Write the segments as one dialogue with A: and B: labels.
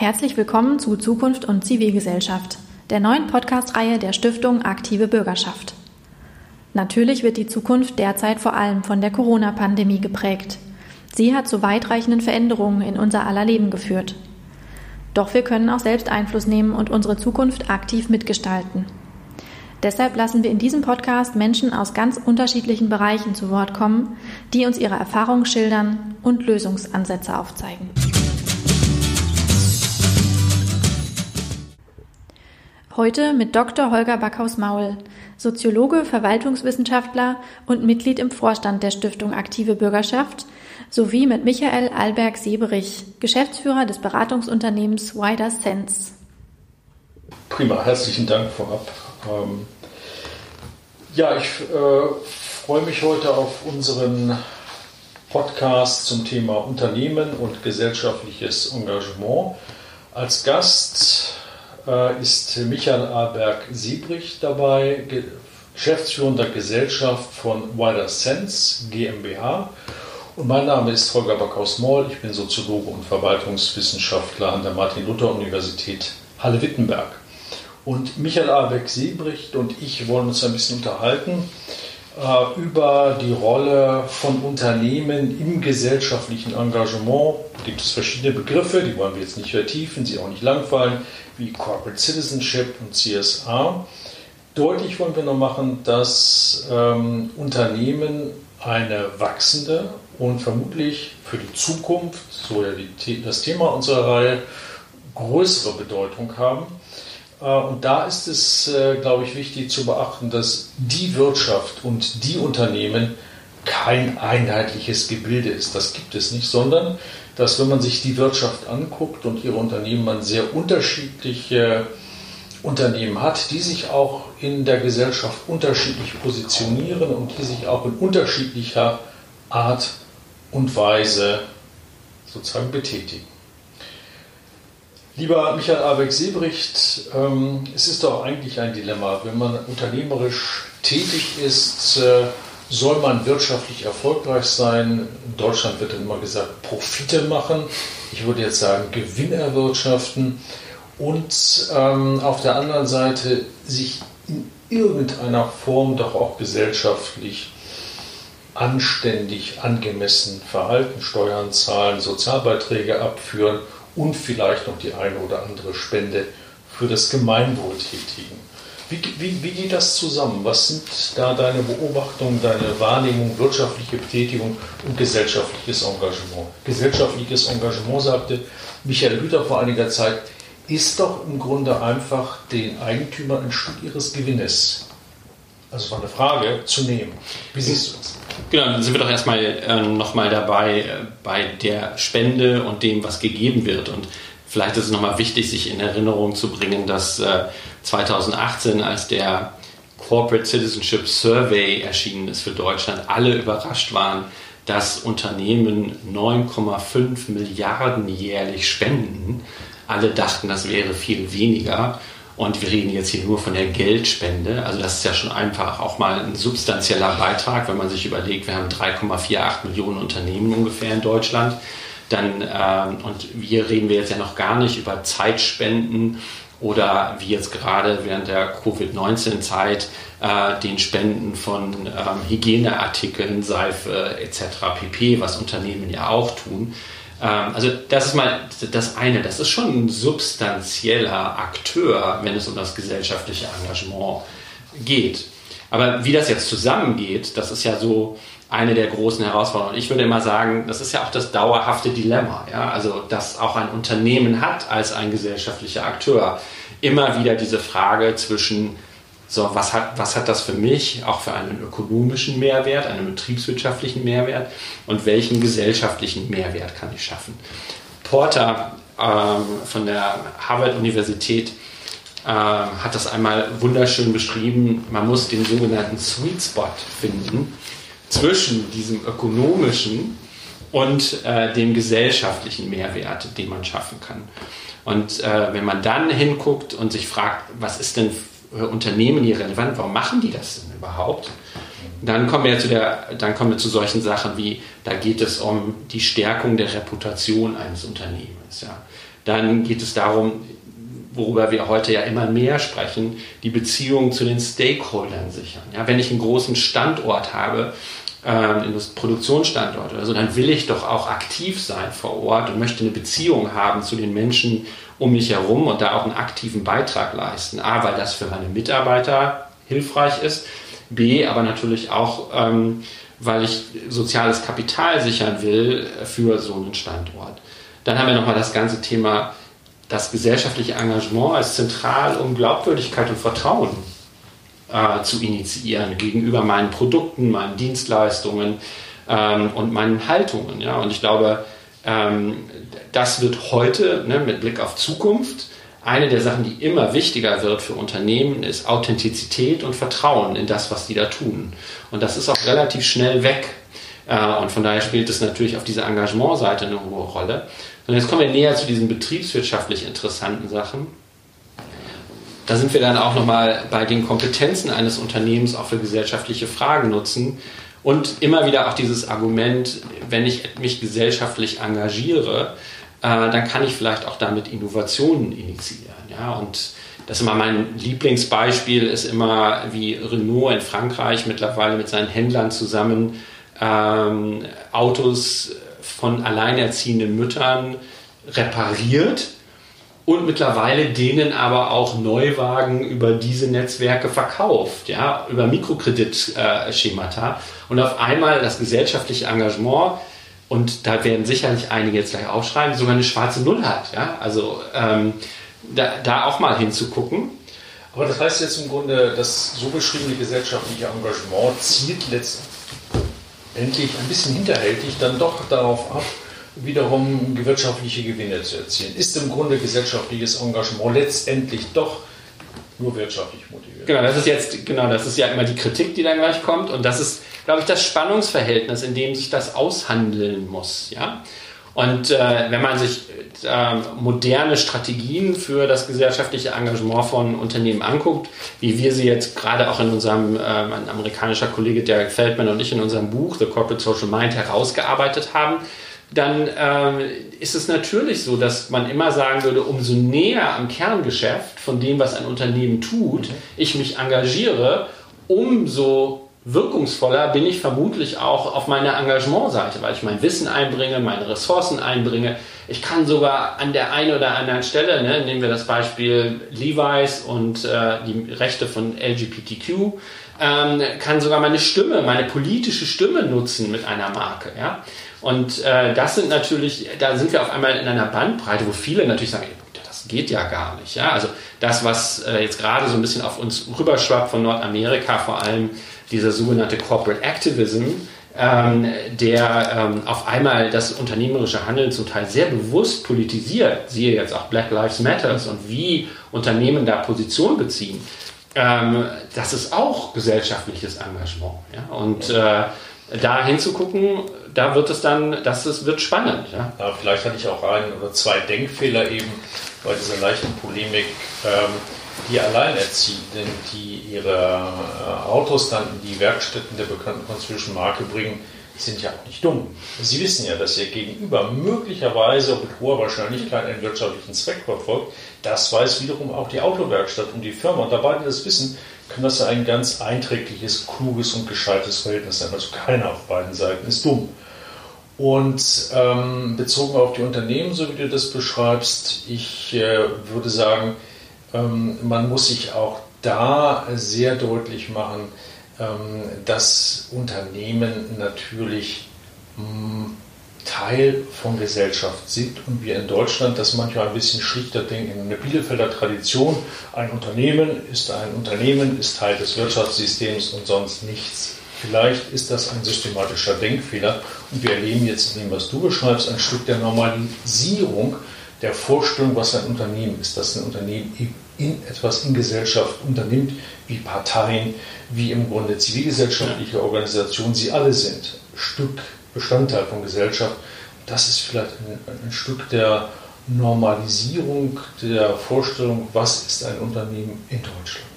A: Herzlich willkommen zu Zukunft und Zivilgesellschaft, der neuen Podcast-Reihe der Stiftung Aktive Bürgerschaft. Natürlich wird die Zukunft derzeit vor allem von der Corona-Pandemie geprägt. Sie hat zu weitreichenden Veränderungen in unser aller Leben geführt. Doch wir können auch selbst Einfluss nehmen und unsere Zukunft aktiv mitgestalten. Deshalb lassen wir in diesem Podcast Menschen aus ganz unterschiedlichen Bereichen zu Wort kommen, die uns ihre Erfahrungen schildern und Lösungsansätze aufzeigen. Heute mit Dr. Holger Backhaus-Maul, Soziologe, Verwaltungswissenschaftler und Mitglied im Vorstand der Stiftung Aktive Bürgerschaft, sowie mit Michael Alberg-Seberich, Geschäftsführer des Beratungsunternehmens Wider Sense.
B: Prima, herzlichen Dank vorab. Ähm, ja, ich äh, freue mich heute auf unseren Podcast zum Thema Unternehmen und gesellschaftliches Engagement. Als Gast ist Michael Aberg-Siebrich dabei, geschäftsführender Gesellschaft von Wider Sense GmbH. Und mein Name ist Holger Backhaus-Moll. Ich bin Soziologe und Verwaltungswissenschaftler an der Martin-Luther-Universität Halle-Wittenberg. Und Michael Aberg-Siebricht und ich wollen uns ein bisschen unterhalten äh, über die Rolle von Unternehmen im gesellschaftlichen Engagement. Da gibt es verschiedene Begriffe, die wollen wir jetzt nicht vertiefen, sie auch nicht langfallen wie Corporate Citizenship und CSR. Deutlich wollen wir noch machen, dass ähm, Unternehmen eine wachsende und vermutlich für die Zukunft, so ja die, das Thema unserer Reihe, größere Bedeutung haben. Äh, und da ist es, äh, glaube ich, wichtig zu beachten, dass die Wirtschaft und die Unternehmen kein einheitliches Gebilde ist. Das gibt es nicht, sondern dass wenn man sich die Wirtschaft anguckt und ihre Unternehmen, man sehr unterschiedliche Unternehmen hat, die sich auch in der Gesellschaft unterschiedlich positionieren und die sich auch in unterschiedlicher Art und Weise sozusagen betätigen. Lieber Michael Abeck-Sebricht, ähm, es ist doch eigentlich ein Dilemma, wenn man unternehmerisch tätig ist, äh, soll man wirtschaftlich erfolgreich sein. In Deutschland wird immer gesagt, Profite machen. Ich würde jetzt sagen, Gewinn erwirtschaften. Und ähm, auf der anderen Seite sich in irgendeiner Form doch auch gesellschaftlich anständig, angemessen verhalten, Steuern zahlen, Sozialbeiträge abführen und vielleicht noch die eine oder andere Spende für das Gemeinwohl tätigen. Wie, wie, wie, geht das zusammen? Was sind da deine Beobachtungen, deine Wahrnehmung, wirtschaftliche Betätigung und gesellschaftliches Engagement? Gesellschaftliches Engagement, sagte Michael Hüter vor einiger Zeit, ist doch im Grunde einfach den Eigentümern ein Stück ihres Gewinnes, also war eine Frage, zu nehmen. Wie siehst du das?
C: Genau, dann sind wir doch erstmal äh, nochmal dabei äh, bei der Spende und dem, was gegeben wird. Und vielleicht ist es nochmal wichtig, sich in Erinnerung zu bringen, dass äh, 2018, als der Corporate Citizenship Survey erschienen ist für Deutschland, alle überrascht waren, dass Unternehmen 9,5 Milliarden jährlich spenden. Alle dachten, das wäre viel weniger. Und wir reden jetzt hier nur von der Geldspende. Also das ist ja schon einfach auch mal ein substanzieller Beitrag, wenn man sich überlegt, wir haben 3,48 Millionen Unternehmen ungefähr in Deutschland. Dann, ähm, und hier reden wir jetzt ja noch gar nicht über Zeitspenden oder wie jetzt gerade während der Covid-19-Zeit äh, den Spenden von ähm, Hygieneartikeln, Seife etc. pp., was Unternehmen ja auch tun. Ähm, also das ist mal das eine, das ist schon ein substanzieller Akteur, wenn es um das gesellschaftliche Engagement geht. Aber wie das jetzt zusammengeht, das ist ja so eine der großen Herausforderungen. Ich würde immer sagen, das ist ja auch das dauerhafte Dilemma. Ja? Also, dass auch ein Unternehmen hat als ein gesellschaftlicher Akteur immer wieder diese Frage zwischen, so, was hat, was hat das für mich, auch für einen ökonomischen Mehrwert, einen betriebswirtschaftlichen Mehrwert und welchen gesellschaftlichen Mehrwert kann ich schaffen? Porter ähm, von der Harvard-Universität ähm, hat das einmal wunderschön beschrieben. Man muss den sogenannten Sweet Spot finden zwischen diesem ökonomischen und äh, dem gesellschaftlichen Mehrwert, den man schaffen kann. Und äh, wenn man dann hinguckt und sich fragt, was ist denn für Unternehmen hier relevant, warum machen die das denn überhaupt? Dann kommen wir zu der, dann kommen wir zu solchen Sachen wie, da geht es um die Stärkung der Reputation eines Unternehmens. Ja. dann geht es darum, worüber wir heute ja immer mehr sprechen, die Beziehungen zu den Stakeholdern sichern. Ja, wenn ich einen großen Standort habe, ähm, Produktionsstandort oder so, dann will ich doch auch aktiv sein vor Ort und möchte eine Beziehung haben zu den Menschen um mich herum und da auch einen aktiven Beitrag leisten. A, weil das für meine Mitarbeiter hilfreich ist, B, aber natürlich auch, ähm, weil ich soziales Kapital sichern will für so einen Standort. Dann haben wir nochmal das ganze Thema, das gesellschaftliche Engagement als zentral, um Glaubwürdigkeit und Vertrauen äh, zu initiieren gegenüber meinen Produkten, meinen Dienstleistungen ähm, und meinen Haltungen. Ja? Und ich glaube, ähm, das wird heute ne, mit Blick auf Zukunft eine der Sachen, die immer wichtiger wird für Unternehmen, ist Authentizität und Vertrauen in das, was die da tun. Und das ist auch relativ schnell weg. Äh, und von daher spielt es natürlich auf dieser Engagementseite eine hohe Rolle. Und jetzt kommen wir näher zu diesen betriebswirtschaftlich interessanten Sachen. Da sind wir dann auch nochmal bei den Kompetenzen eines Unternehmens auch für gesellschaftliche Fragen nutzen. Und immer wieder auch dieses Argument, wenn ich mich gesellschaftlich engagiere, äh, dann kann ich vielleicht auch damit Innovationen initiieren. Ja? Und das ist immer mein Lieblingsbeispiel, ist immer, wie Renault in Frankreich mittlerweile mit seinen Händlern zusammen ähm, Autos von alleinerziehenden Müttern repariert und mittlerweile denen aber auch Neuwagen über diese Netzwerke verkauft, ja, über Mikrokreditschemata. Äh, und auf einmal das gesellschaftliche Engagement und da werden sicherlich einige jetzt gleich aufschreiben, sogar eine schwarze Null hat. Ja? Also ähm, da, da auch mal hinzugucken.
B: Aber das heißt jetzt im Grunde, das so beschriebene gesellschaftliche Engagement zielt letztendlich ein bisschen hinterhältig dann doch darauf ab, wiederum wirtschaftliche Gewinne zu erzielen. Ist im Grunde gesellschaftliches Engagement letztendlich doch nur wirtschaftlich motiviert?
C: Genau, das ist jetzt, genau, das ist ja immer die Kritik, die dann gleich kommt. Und das ist glaube ich, das Spannungsverhältnis, in dem sich das aushandeln muss. Ja? Und äh, wenn man sich äh, moderne Strategien für das gesellschaftliche Engagement von Unternehmen anguckt, wie wir sie jetzt gerade auch in unserem, äh, mein amerikanischer Kollege Derek Feldman und ich in unserem Buch The Corporate Social Mind herausgearbeitet haben, dann äh, ist es natürlich so, dass man immer sagen würde, umso näher am Kerngeschäft von dem, was ein Unternehmen tut, ich mich engagiere, umso wirkungsvoller bin ich vermutlich auch auf meiner Engagementseite, weil ich mein Wissen einbringe, meine Ressourcen einbringe. Ich kann sogar an der einen oder anderen Stelle, ne, nehmen wir das Beispiel Levi's und äh, die Rechte von LGBTQ, ähm, kann sogar meine Stimme, meine politische Stimme nutzen mit einer Marke. Ja? Und äh, das sind natürlich, da sind wir auf einmal in einer Bandbreite, wo viele natürlich sagen, das geht ja gar nicht. Ja? Also das, was äh, jetzt gerade so ein bisschen auf uns rüberschwappt von Nordamerika vor allem, dieser sogenannte Corporate Activism, ähm, der ähm, auf einmal das unternehmerische Handeln zum Teil sehr bewusst politisiert, siehe jetzt auch Black Lives Matters und wie Unternehmen da Position beziehen, ähm, das ist auch gesellschaftliches Engagement. Ja? Und äh, da hinzugucken, da wird es dann, das ist, wird spannend. Ja?
B: ja? vielleicht hatte ich auch einen oder zwei Denkfehler eben bei dieser leichten Polemik. Ähm, die Alleinerziehenden, die ihre äh, Autos dann in die Werkstätten der bekannten französischen Marke bringen, sind ja auch nicht dumm. Sie wissen ja, dass ihr Gegenüber möglicherweise mit hoher Wahrscheinlichkeit einen wirtschaftlichen Zweck verfolgt. Das weiß wiederum auch die Autowerkstatt und die Firma. Und da beide das wissen, kann das ein ganz einträgliches, kluges und gescheites Verhältnis sein. Also keiner auf beiden Seiten ist dumm. Und ähm, bezogen auf die Unternehmen, so wie du das beschreibst, ich äh, würde sagen, ähm, man muss sich auch da sehr deutlich machen, ähm, dass Unternehmen natürlich mm, Teil von Gesellschaft sind und wir in Deutschland das manchmal ein bisschen schlichter denken. In der Bielefelder Tradition, ein Unternehmen ist ein Unternehmen, ist Teil des Wirtschaftssystems und sonst nichts. Vielleicht ist das ein systematischer Denkfehler und wir erleben jetzt in dem, was du beschreibst, ein Stück der Normalisierung der Vorstellung, was ein Unternehmen ist, dass ein Unternehmen in etwas in Gesellschaft unternimmt, wie Parteien, wie im Grunde zivilgesellschaftliche Organisationen, sie alle sind Stück, Bestandteil von Gesellschaft. Das ist vielleicht ein, ein Stück der Normalisierung der Vorstellung, was ist ein Unternehmen in Deutschland.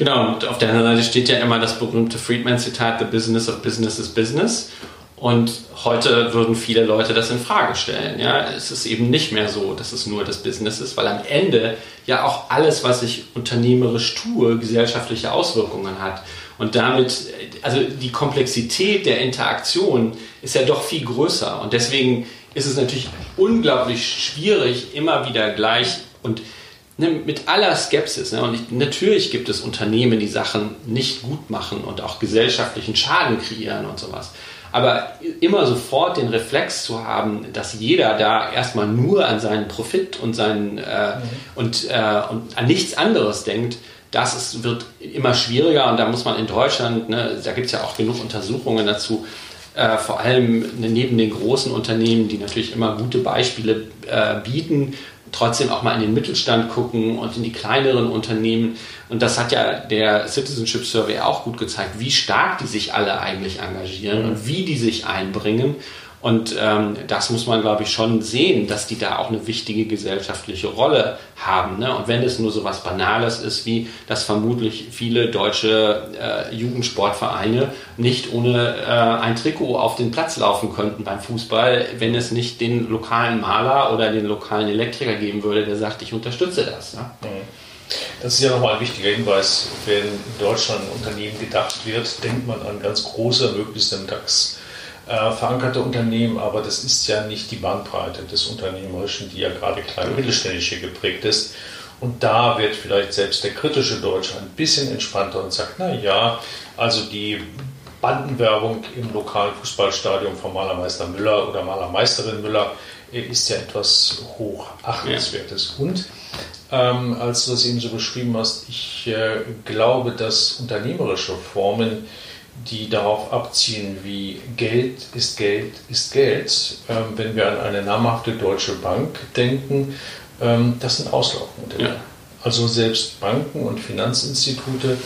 C: Genau, und auf der anderen Seite steht ja immer das berühmte Friedman-Zitat, The Business of Business is Business. Und heute würden viele Leute das in Frage stellen. Ja, es ist eben nicht mehr so, dass es nur das Business ist, weil am Ende ja auch alles, was ich unternehmerisch tue, gesellschaftliche Auswirkungen hat. Und damit, also die Komplexität der Interaktion ist ja doch viel größer. Und deswegen ist es natürlich unglaublich schwierig, immer wieder gleich und ne, mit aller Skepsis. Ne, und ich, natürlich gibt es Unternehmen, die Sachen nicht gut machen und auch gesellschaftlichen Schaden kreieren und sowas. Aber immer sofort den Reflex zu haben, dass jeder da erstmal nur an seinen Profit und, seinen, äh, mhm. und, äh, und an nichts anderes denkt, das ist, wird immer schwieriger und da muss man in Deutschland, ne, da gibt es ja auch genug Untersuchungen dazu, äh, vor allem neben den großen Unternehmen, die natürlich immer gute Beispiele äh, bieten, trotzdem auch mal in den Mittelstand gucken und in die kleineren Unternehmen. Und das hat ja der Citizenship Survey auch gut gezeigt, wie stark die sich alle eigentlich engagieren und wie die sich einbringen. Und ähm, das muss man, glaube ich, schon sehen, dass die da auch eine wichtige gesellschaftliche Rolle haben. Ne? Und wenn es nur so was Banales ist, wie dass vermutlich viele deutsche äh, Jugendsportvereine nicht ohne äh, ein Trikot auf den Platz laufen könnten beim Fußball, wenn es nicht den lokalen Maler oder den lokalen Elektriker geben würde, der sagt, ich unterstütze das. Ne?
B: Das ist ja nochmal ein wichtiger Hinweis. Wenn in Deutschland ein Unternehmen gedacht wird, denkt man an ganz große, möglichst im DAX äh, verankerte Unternehmen, aber das ist ja nicht die Bandbreite des Unternehmerischen, die ja gerade klein- und mittelständisch hier geprägt ist. Und da wird vielleicht selbst der kritische Deutsche ein bisschen entspannter und sagt, na ja, also die Bandenwerbung im lokalen Fußballstadion von Malermeister Müller oder Malermeisterin Müller ist ja etwas hochachtenswertes. Ja. Und ähm, als du das eben so beschrieben hast, ich äh, glaube, dass unternehmerische Formen die darauf abziehen, wie Geld ist Geld ist Geld. Ähm, wenn wir an eine namhafte deutsche Bank denken, ähm, das sind Auslaufmodelle. Ja. Also selbst Banken und Finanzinstitute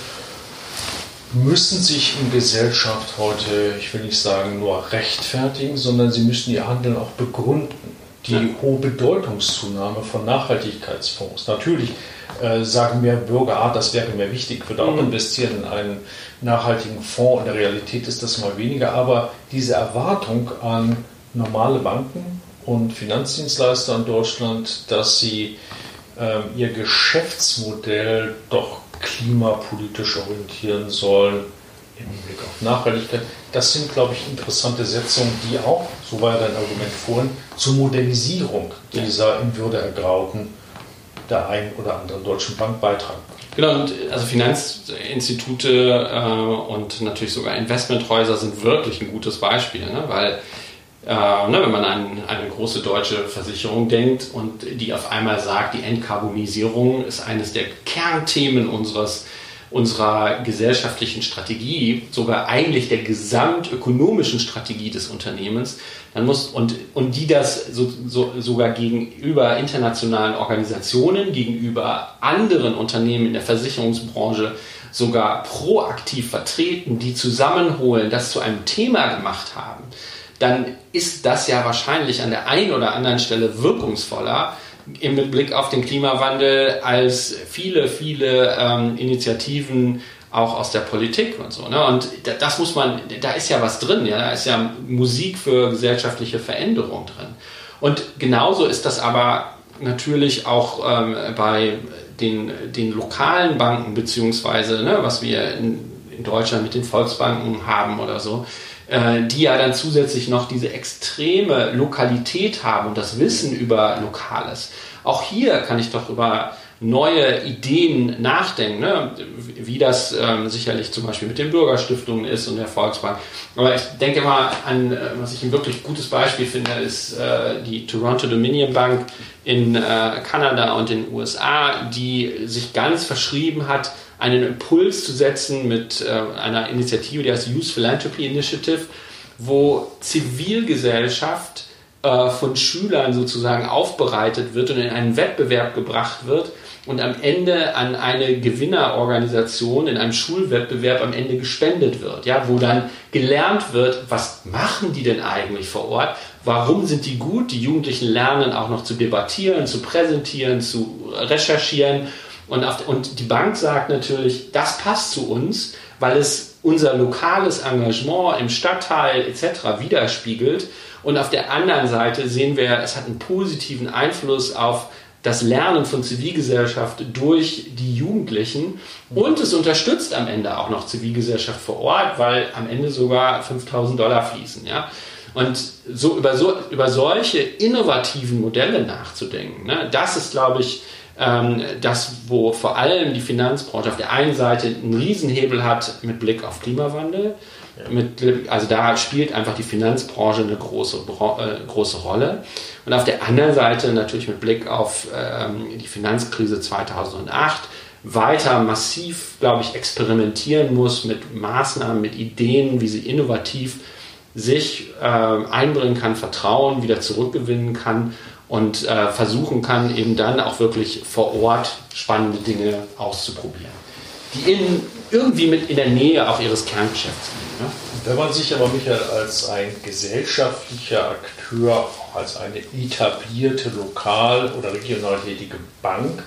B: müssen sich in Gesellschaft heute, ich will nicht sagen nur rechtfertigen, sondern sie müssen ihr Handeln auch begründen. Die hohe Bedeutungszunahme von Nachhaltigkeitsfonds. Natürlich äh, sagen mehr Bürger, ah, das wäre mir wichtig, ich würde auch mhm. investieren in einen nachhaltigen Fonds. In der Realität ist das mal weniger, aber diese Erwartung an normale Banken und Finanzdienstleister in Deutschland, dass sie äh, ihr Geschäftsmodell doch klimapolitisch orientieren sollen, im Blick auf Nachhaltigkeit. Das sind, glaube ich, interessante Setzungen, die auch, so war dein Argument vorhin, zur Modernisierung dieser in Würde ergrauten der einen oder anderen deutschen Bank beitragen.
C: Genau, und also Finanzinstitute äh, und natürlich sogar Investmenthäuser sind wirklich ein gutes Beispiel, ne? weil äh, ne, wenn man an eine große deutsche Versicherung denkt und die auf einmal sagt, die Entkarbonisierung ist eines der Kernthemen unseres unserer gesellschaftlichen Strategie, sogar eigentlich der gesamtökonomischen Strategie des Unternehmens, dann muss und, und die das so, so, sogar gegenüber internationalen Organisationen, gegenüber anderen Unternehmen in der Versicherungsbranche sogar proaktiv vertreten, die zusammenholen, das zu einem Thema gemacht haben, dann ist das ja wahrscheinlich an der einen oder anderen Stelle wirkungsvoller, im Blick auf den Klimawandel als viele, viele ähm, Initiativen auch aus der Politik und so. Ne? Und das muss man, da ist ja was drin, ja, da ist ja Musik für gesellschaftliche Veränderung drin. Und genauso ist das aber natürlich auch ähm, bei den, den lokalen Banken, beziehungsweise ne, was wir in, in Deutschland mit den Volksbanken haben oder so, die ja dann zusätzlich noch diese extreme Lokalität haben und das Wissen über Lokales. Auch hier kann ich doch über neue Ideen nachdenken, ne? wie das ähm, sicherlich zum Beispiel mit den Bürgerstiftungen ist und der Volksbank. Aber ich denke mal an, äh, was ich ein wirklich gutes Beispiel finde, ist äh, die Toronto Dominion Bank in äh, Kanada und den USA, die sich ganz verschrieben hat, einen Impuls zu setzen mit äh, einer Initiative, die heißt Youth Philanthropy Initiative, wo Zivilgesellschaft äh, von Schülern sozusagen aufbereitet wird und in einen Wettbewerb gebracht wird und am Ende an eine Gewinnerorganisation in einem Schulwettbewerb am Ende gespendet wird, ja, wo dann gelernt wird, was machen die denn eigentlich vor Ort, warum sind die gut, die Jugendlichen lernen auch noch zu debattieren, zu präsentieren, zu recherchieren und, auf, und die Bank sagt natürlich, das passt zu uns, weil es unser lokales Engagement im Stadtteil etc. widerspiegelt. Und auf der anderen Seite sehen wir, es hat einen positiven Einfluss auf das Lernen von Zivilgesellschaft durch die Jugendlichen und es unterstützt am Ende auch noch Zivilgesellschaft vor Ort, weil am Ende sogar 5000 Dollar fließen. Ja? Und so über, so über solche innovativen Modelle nachzudenken, ne, das ist, glaube ich, das, wo vor allem die Finanzbranche auf der einen Seite einen Riesenhebel hat mit Blick auf Klimawandel. Mit, also da spielt einfach die Finanzbranche eine große, äh, große Rolle. Und auf der anderen Seite natürlich mit Blick auf ähm, die Finanzkrise 2008 weiter massiv, glaube ich, experimentieren muss mit Maßnahmen, mit Ideen, wie sie innovativ sich äh, einbringen kann, Vertrauen wieder zurückgewinnen kann und äh, versuchen kann, eben dann auch wirklich vor Ort spannende Dinge auszuprobieren, die in, irgendwie mit in der Nähe auch ihres Kerngeschäfts liegen. Ne?
B: Wenn man sich aber, Michael, als ein gesellschaftlicher Akteur, als eine etablierte lokal oder regional tätige Bank,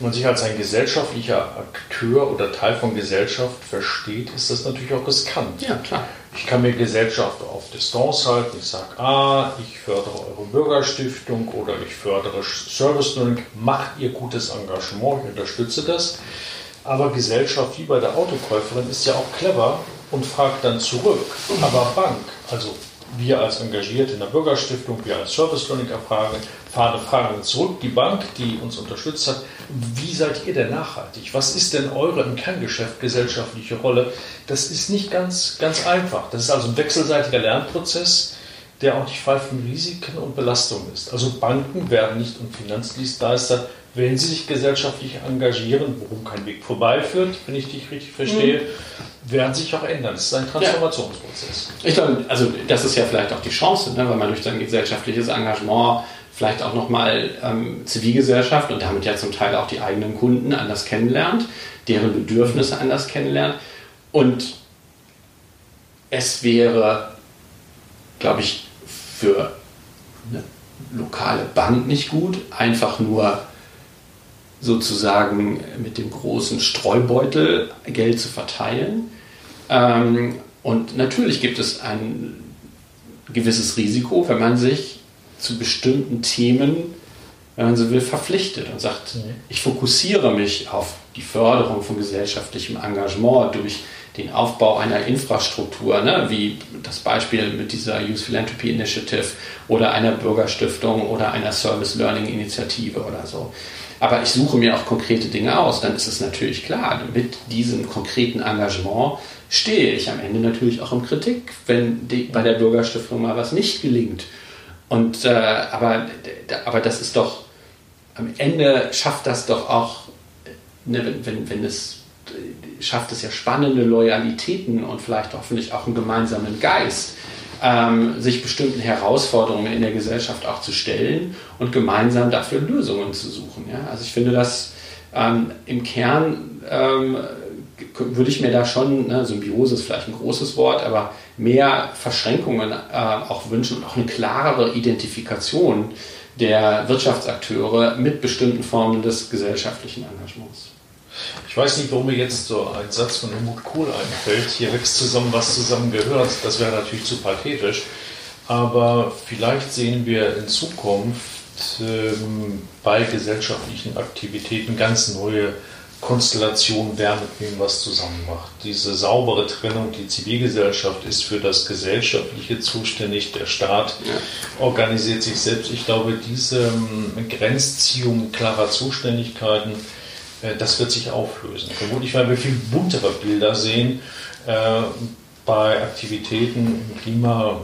B: man sich als ein gesellschaftlicher Akteur oder Teil von Gesellschaft versteht, ist das natürlich auch riskant.
C: Ja, klar.
B: Ich kann mir Gesellschaft auf Distanz halten. Ich sage, ah, ich fördere eure Bürgerstiftung oder ich fördere Service Learning. Macht ihr gutes Engagement, ich unterstütze das. Aber Gesellschaft, wie bei der Autokäuferin, ist ja auch clever und fragt dann zurück. Aber Bank, also wir als Engagierte in der Bürgerstiftung, wir als Service Learning erfragen, fahren, fragen zurück die Bank, die uns unterstützt hat, wie seid ihr denn nachhaltig? Was ist denn eure im Kerngeschäft gesellschaftliche Rolle? Das ist nicht ganz, ganz einfach. Das ist also ein wechselseitiger Lernprozess, der auch nicht frei von Risiken und Belastungen ist. Also Banken werden nicht und Finanzdienstleister, wenn sie sich gesellschaftlich engagieren, worum kein Weg vorbeiführt, wenn ich dich richtig verstehe, mhm. werden sich auch ändern. Es ist ein Transformationsprozess.
C: Ja. Ich glaube, also das ist ja vielleicht auch die Chance, ne, weil man durch sein gesellschaftliches Engagement vielleicht auch nochmal ähm, Zivilgesellschaft und damit ja zum Teil auch die eigenen Kunden anders kennenlernt, deren Bedürfnisse anders kennenlernt. Und es wäre, glaube ich, für eine lokale Bank nicht gut, einfach nur sozusagen mit dem großen Streubeutel Geld zu verteilen. Ähm, und natürlich gibt es ein gewisses Risiko, wenn man sich zu bestimmten Themen, wenn man so will, verpflichtet und sagt, mhm. ich fokussiere mich auf die Förderung von gesellschaftlichem Engagement durch den Aufbau einer Infrastruktur, ne, wie das Beispiel mit dieser Youth Philanthropy Initiative oder einer Bürgerstiftung oder einer Service Learning Initiative oder so. Aber ich suche mir auch konkrete Dinge aus, dann ist es natürlich klar, mit diesem konkreten Engagement stehe ich am Ende natürlich auch im Kritik, wenn die, bei der Bürgerstiftung mal was nicht gelingt. Und, äh, aber, aber das ist doch, am Ende schafft das doch auch, ne, wenn, wenn, wenn es schafft es ja spannende Loyalitäten und vielleicht hoffentlich auch einen gemeinsamen Geist, ähm, sich bestimmten Herausforderungen in der Gesellschaft auch zu stellen und gemeinsam dafür Lösungen zu suchen. Ja? Also ich finde das ähm, im Kern ähm, würde ich mir da schon, ne, Symbiose ist vielleicht ein großes Wort, aber mehr Verschränkungen äh, auch wünschen und auch eine klarere Identifikation der Wirtschaftsakteure mit bestimmten Formen des gesellschaftlichen Engagements.
B: Ich weiß nicht, warum mir jetzt so ein Satz von Helmut Kohl einfällt. Hier wächst zusammen, was zusammen gehört. Das wäre natürlich zu pathetisch. Aber vielleicht sehen wir in Zukunft ähm, bei gesellschaftlichen Aktivitäten ganz neue Konstellation, wer mit wem was zusammen macht. Diese saubere Trennung, die Zivilgesellschaft ist für das Gesellschaftliche zuständig, der Staat organisiert sich selbst. Ich glaube, diese ähm, Grenzziehung klarer Zuständigkeiten, das wird sich auflösen. Vermutlich werden wir viel buntere Bilder sehen äh, bei Aktivitäten im Klima,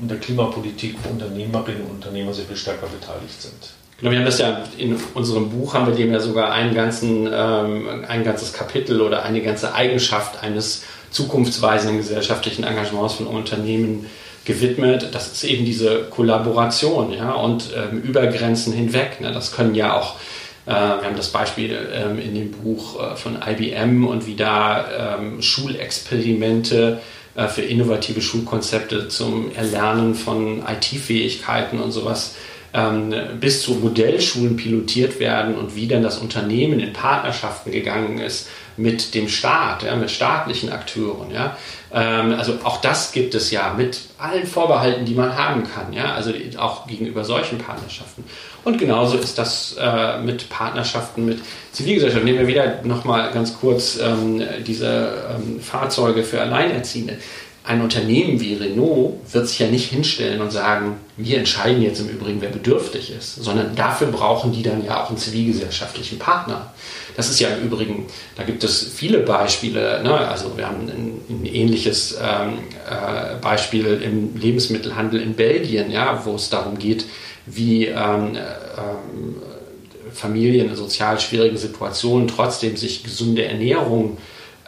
B: in der Klimapolitik, wo Unternehmerinnen und Unternehmer sehr viel stärker beteiligt sind.
C: Wir haben das ja in unserem Buch haben wir dem ja sogar einen ganzen, ähm, ein ganzes Kapitel oder eine ganze Eigenschaft eines zukunftsweisenden gesellschaftlichen Engagements von Unternehmen gewidmet. Das ist eben diese Kollaboration, ja, und ähm, über Grenzen hinweg. Ne? Das können ja auch äh, wir haben das Beispiel ähm, in dem Buch äh, von IBM und wie da ähm, Schulexperimente äh, für innovative Schulkonzepte zum Erlernen von IT-Fähigkeiten und sowas ähm, bis zu Modellschulen pilotiert werden und wie dann das Unternehmen in Partnerschaften gegangen ist mit dem Staat, ja, mit staatlichen Akteuren. Ja. Ähm, also auch das gibt es ja mit allen Vorbehalten, die man haben kann, ja, also auch gegenüber solchen Partnerschaften. Und genauso ist das äh, mit Partnerschaften mit Zivilgesellschaft. Nehmen wir wieder nochmal ganz kurz ähm, diese ähm, Fahrzeuge für Alleinerziehende ein Unternehmen wie Renault wird sich ja nicht hinstellen und sagen, wir entscheiden jetzt im Übrigen, wer bedürftig ist, sondern dafür brauchen die dann ja auch einen zivilgesellschaftlichen Partner. Das ist ja im Übrigen, da gibt es viele Beispiele. Ne? Also wir haben ein, ein ähnliches ähm, äh, Beispiel im Lebensmittelhandel in Belgien, ja, wo es darum geht, wie ähm, ähm, Familien in sozial schwierigen Situationen trotzdem sich gesunde Ernährung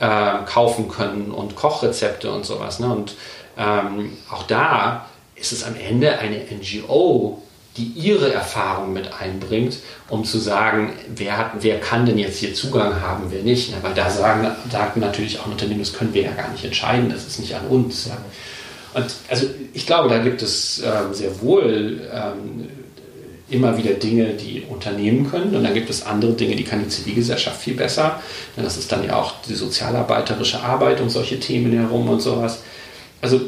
C: äh, kaufen können und Kochrezepte und sowas. Ne? Und ähm, auch da ist es am Ende eine NGO, die ihre Erfahrung mit einbringt, um zu sagen, wer, hat, wer kann denn jetzt hier Zugang haben, wer nicht. Ja, weil da sagen, sagen natürlich auch Unternehmen, das können wir ja gar nicht entscheiden, das ist nicht an uns. Ja. Und also ich glaube, da gibt es ähm, sehr wohl ähm, immer wieder Dinge, die Unternehmen können. Und dann gibt es andere Dinge, die kann die Zivilgesellschaft viel besser. Das ist dann ja auch die sozialarbeiterische Arbeit und solche Themen herum und sowas. Also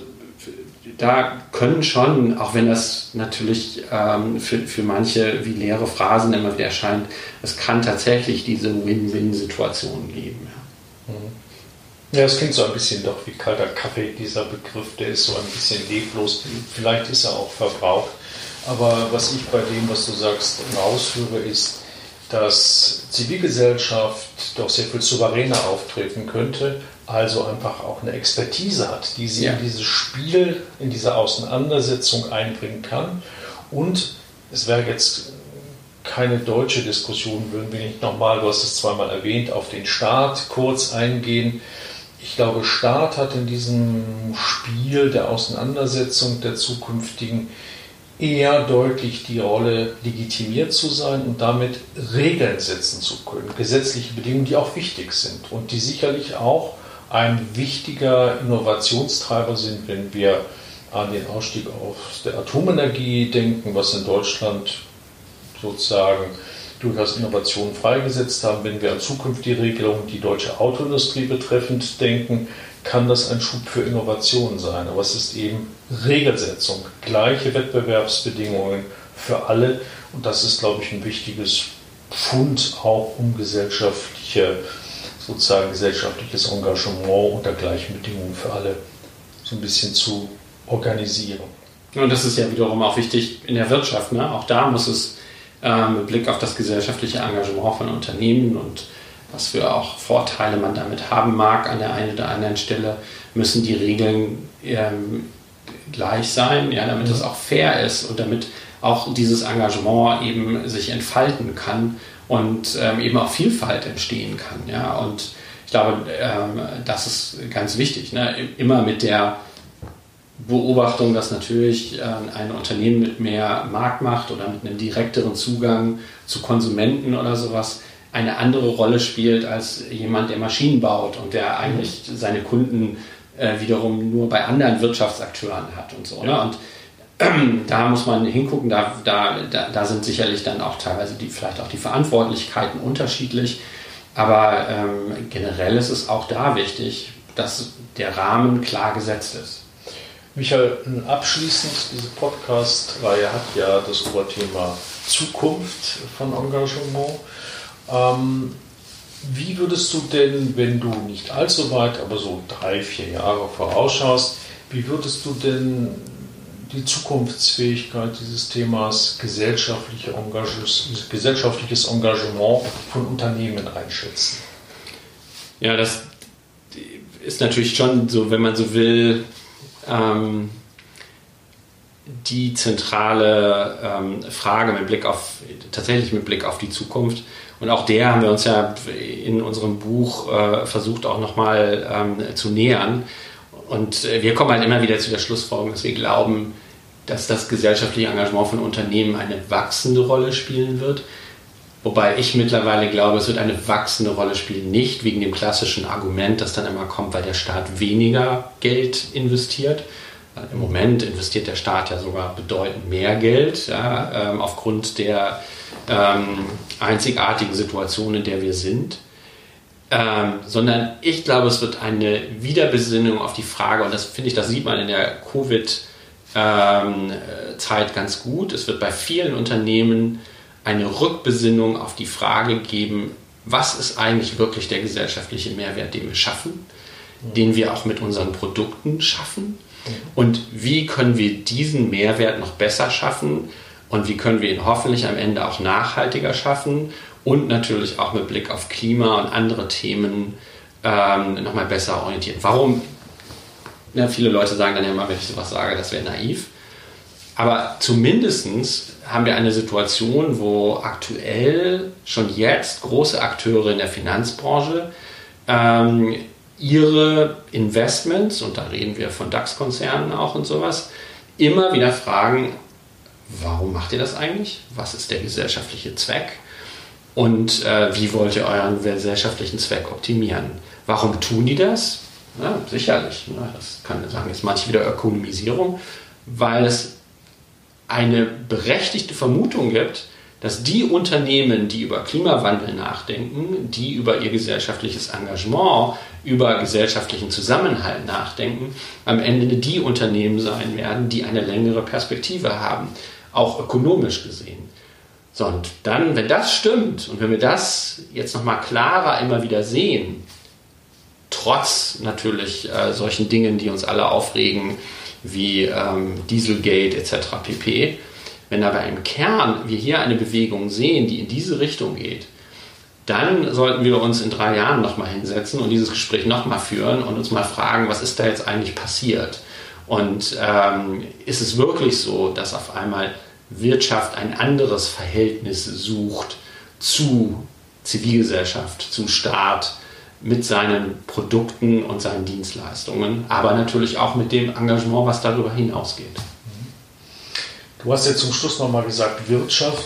C: da können schon, auch wenn das natürlich ähm, für, für manche wie leere Phrasen immer wieder erscheint, es kann tatsächlich diese Win-Win-Situation geben.
B: Ja. Mhm. Ja, es klingt so ein bisschen doch wie kalter Kaffee, dieser Begriff, der ist so ein bisschen leblos. Vielleicht ist er auch verbraucht. Aber was ich bei dem, was du sagst, raushöre, ist, dass Zivilgesellschaft doch sehr viel souveräner auftreten könnte, also einfach auch eine Expertise hat, die sie ja. in dieses Spiel, in diese Auseinandersetzung einbringen kann. Und es wäre jetzt keine deutsche Diskussion, würden wir nicht nochmal, du hast es zweimal erwähnt, auf den Staat kurz eingehen. Ich glaube, Staat hat in diesem Spiel der Auseinandersetzung der zukünftigen eher deutlich die Rolle, legitimiert zu sein und damit Regeln setzen zu können, gesetzliche Bedingungen, die auch wichtig sind und die sicherlich auch ein wichtiger Innovationstreiber sind, wenn wir an den Ausstieg aus der Atomenergie denken, was in Deutschland sozusagen durchaus Innovationen freigesetzt haben. Wenn wir an zukünftige Regelungen, die deutsche Autoindustrie betreffend denken, kann das ein Schub für Innovation sein. Aber es ist eben Regelsetzung, gleiche Wettbewerbsbedingungen für alle. Und das ist, glaube ich, ein wichtiges Pfund auch um gesellschaftliche, sozusagen gesellschaftliches Engagement unter gleichen Bedingungen für alle so ein bisschen zu organisieren.
C: Und das ist ja wiederum auch wichtig in der Wirtschaft. Ne? Auch da muss es äh, mit Blick auf das gesellschaftliche Engagement von Unternehmen und was für auch Vorteile man damit haben mag an der einen oder anderen Stelle, müssen die Regeln ähm, gleich sein, ja, damit es mhm. auch fair ist und damit auch dieses Engagement eben sich entfalten kann und ähm, eben auch Vielfalt entstehen kann. Ja. Und ich glaube, ähm, das ist ganz wichtig. Ne? Immer mit der Beobachtung, dass natürlich äh, ein Unternehmen mit mehr Marktmacht oder mit einem direkteren Zugang zu Konsumenten oder sowas eine andere Rolle spielt als jemand, der Maschinen baut und der eigentlich seine Kunden äh, wiederum nur bei anderen Wirtschaftsakteuren hat und so. Ne? Und da muss man hingucken, da, da, da, sind sicherlich dann auch teilweise die, vielleicht auch die Verantwortlichkeiten unterschiedlich. Aber ähm, generell ist es auch da wichtig, dass der Rahmen klar gesetzt ist.
B: Michael, abschließend, diese Podcast-Reihe hat ja das Oberthema Zukunft von Engagement. Ähm, wie würdest du denn, wenn du nicht allzu weit, aber so drei, vier Jahre vorausschaust, wie würdest du denn die Zukunftsfähigkeit dieses Themas gesellschaftliche gesellschaftliches Engagement von Unternehmen einschätzen?
C: Ja, das ist natürlich schon so, wenn man so will, ähm, die zentrale ähm, Frage mit Blick auf, tatsächlich mit Blick auf die Zukunft. Und auch der haben wir uns ja in unserem Buch äh, versucht auch nochmal ähm, zu nähern. Und äh, wir kommen halt immer wieder zu der Schlussfolgerung, dass wir glauben, dass das gesellschaftliche Engagement von Unternehmen eine wachsende Rolle spielen wird. Wobei ich mittlerweile glaube, es wird eine wachsende Rolle spielen, nicht wegen dem klassischen Argument, das dann immer kommt, weil der Staat weniger Geld investiert, Im Moment investiert der Staat ja sogar bedeutend mehr Geld ja, ähm, aufgrund der ähm, einzigartigen Situation, in der wir sind. Ähm, sondern ich glaube, es wird eine Wiederbesinnung auf die Frage, und das finde ich, das sieht man in der Covid-Zeit ähm, ganz gut. Es wird bei vielen Unternehmen eine Rückbesinnung auf die Frage geben, was ist eigentlich wirklich der gesellschaftliche Mehrwert, den wir schaffen, den wir auch mit unseren Produkten schaffen? Und wie können wir diesen Mehrwert noch besser schaffen? Und wie können wir ihn hoffentlich am Ende auch nachhaltiger schaffen und natürlich auch mit Blick auf Klima und andere Themen ähm, nochmal besser orientieren. Warum? Ja, viele Leute sagen dann ja immer, wenn ich sowas sage, das wäre naiv. Aber zumindest haben wir eine Situation, wo aktuell schon jetzt große Akteure in der Finanzbranche ähm, ihre Investments, und da reden wir von DAX-Konzernen auch und sowas, immer wieder fragen, warum macht ihr das eigentlich? Was ist der gesellschaftliche Zweck? Und äh, wie wollt ihr euren gesellschaftlichen Zweck optimieren? Warum tun die das? Ja, sicherlich, ne? das kann man sagen, ist manche wieder Ökonomisierung, weil es eine berechtigte Vermutung gibt, dass die Unternehmen, die über Klimawandel nachdenken, die über ihr gesellschaftliches Engagement, über gesellschaftlichen Zusammenhalt nachdenken, am Ende die Unternehmen sein werden, die eine längere Perspektive haben, auch ökonomisch gesehen. So, und dann, wenn das stimmt und wenn wir das jetzt nochmal klarer immer wieder sehen, trotz natürlich äh, solchen Dingen, die uns alle aufregen, wie ähm, Dieselgate etc. pp. Wenn aber im Kern wir hier eine Bewegung sehen, die in diese Richtung geht, dann sollten wir uns in drei Jahren nochmal hinsetzen und dieses Gespräch nochmal führen und uns mal fragen, was ist da jetzt eigentlich passiert? Und ähm, ist es wirklich so, dass auf einmal Wirtschaft ein anderes Verhältnis sucht zu Zivilgesellschaft, zu Staat, mit seinen Produkten und seinen Dienstleistungen, aber natürlich auch mit dem Engagement, was darüber hinausgeht.
B: Du hast jetzt zum Schluss nochmal gesagt, Wirtschaft.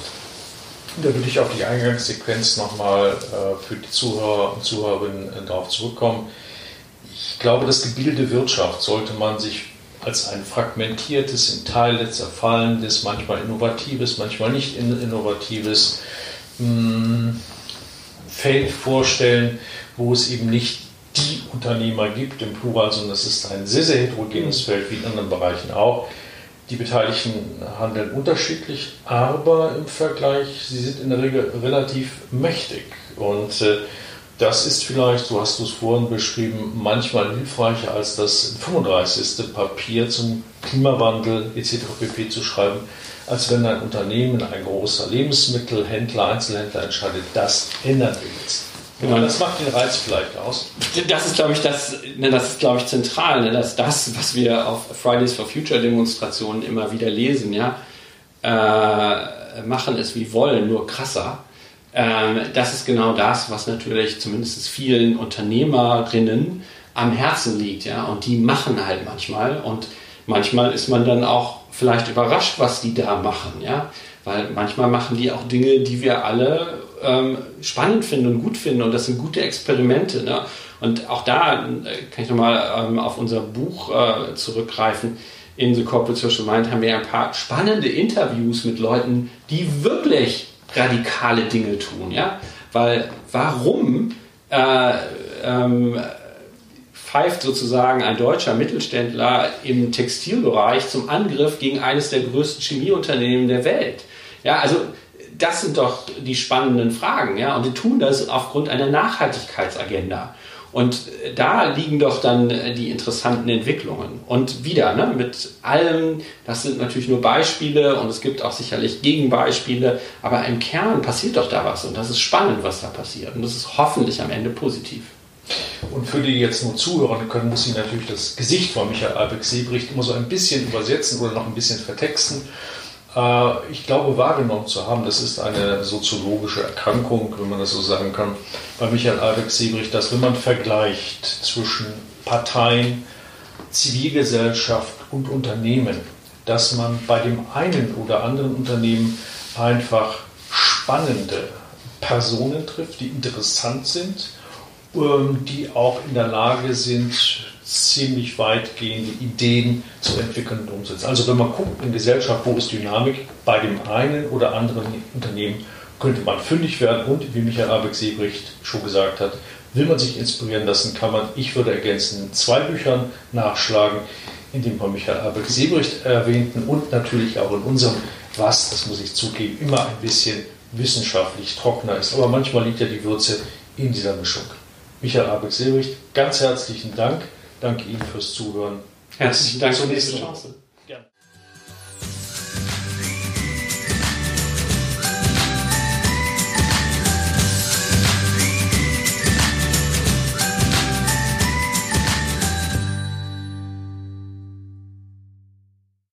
B: Da würde ich auf die Eingangssequenz nochmal äh, für die Zuhörer und Zuhörerinnen äh, darauf zurückkommen. Ich glaube, das Gebilde Wirtschaft sollte man sich als ein fragmentiertes, in Teile zerfallendes, manchmal innovatives, manchmal nicht innovatives hm, Feld vorstellen, wo es eben nicht die Unternehmer gibt im Plural, sondern es ist ein sehr, sehr heterogenes Feld, wie in anderen Bereichen auch. Die Beteiligten handeln unterschiedlich, aber im Vergleich, sie sind in der Regel relativ mächtig. Und äh, das ist vielleicht, so hast du es vorhin beschrieben, manchmal hilfreicher als das 35. Papier zum Klimawandel etc. pp. zu schreiben, als wenn ein Unternehmen, ein großer Lebensmittelhändler, Einzelhändler entscheidet, das ändern wir jetzt. Genau, das macht den Reiz vielleicht aus.
C: Das ist, glaube ich, das, ne, das ist, glaube ich, zentral, ne, dass das, was wir auf Fridays for Future Demonstrationen immer wieder lesen, ja, äh, machen es wie wollen, nur krasser. Ähm, das ist genau das, was natürlich zumindest vielen Unternehmerinnen am Herzen liegt, ja, und die machen halt manchmal und manchmal ist man dann auch vielleicht überrascht, was die da machen, ja, weil manchmal machen die auch Dinge, die wir alle ähm, spannend finden und gut finden und das sind gute Experimente. Ne? Und auch da äh, kann ich nochmal ähm, auf unser Buch äh, zurückgreifen. In The Corporate Social Mind haben wir ein paar spannende Interviews mit Leuten, die wirklich radikale Dinge tun. Ja? Weil warum äh, ähm, pfeift sozusagen ein deutscher Mittelständler im Textilbereich zum Angriff gegen eines der größten Chemieunternehmen der Welt? Ja, also das sind doch die spannenden Fragen, ja. Und die tun das aufgrund einer Nachhaltigkeitsagenda. Und da liegen doch dann die interessanten Entwicklungen. Und wieder, ne, mit allem, das sind natürlich nur Beispiele und es gibt auch sicherlich Gegenbeispiele, aber im Kern passiert doch da was und das ist spannend, was da passiert. Und das ist hoffentlich am Ende positiv.
B: Und für die, die jetzt nur zuhören können, muss ich natürlich das Gesicht von Michael Albeck-Sebricht immer so ein bisschen übersetzen oder noch ein bisschen vertexten. Äh, ich glaube, wahrgenommen zu haben, das ist eine soziologische Erkrankung, wenn man das so sagen kann, bei Michael Albeck Siebrich, dass wenn man vergleicht zwischen Parteien, Zivilgesellschaft und Unternehmen, dass man bei dem einen oder anderen Unternehmen einfach spannende Personen trifft, die interessant sind, ähm, die auch in der Lage sind, ziemlich weitgehende Ideen zu entwickeln und umsetzen. Also wenn man guckt in Gesellschaft, wo ist Dynamik, bei dem einen oder anderen Unternehmen könnte man fündig werden und, wie Michael Abeck-Sebricht schon gesagt hat, will man sich inspirieren lassen, kann man, ich würde ergänzen, zwei Büchern nachschlagen, in dem von Michael Abeck-Sebricht erwähnten und natürlich auch in unserem, was, das muss ich zugeben, immer ein bisschen wissenschaftlich trockener ist. Aber manchmal liegt ja die Würze in dieser Mischung. Michael Abeck-Sebricht, ganz herzlichen Dank. Danke Ihnen fürs Zuhören.
C: Herzlichen Dank für die nächste Chance.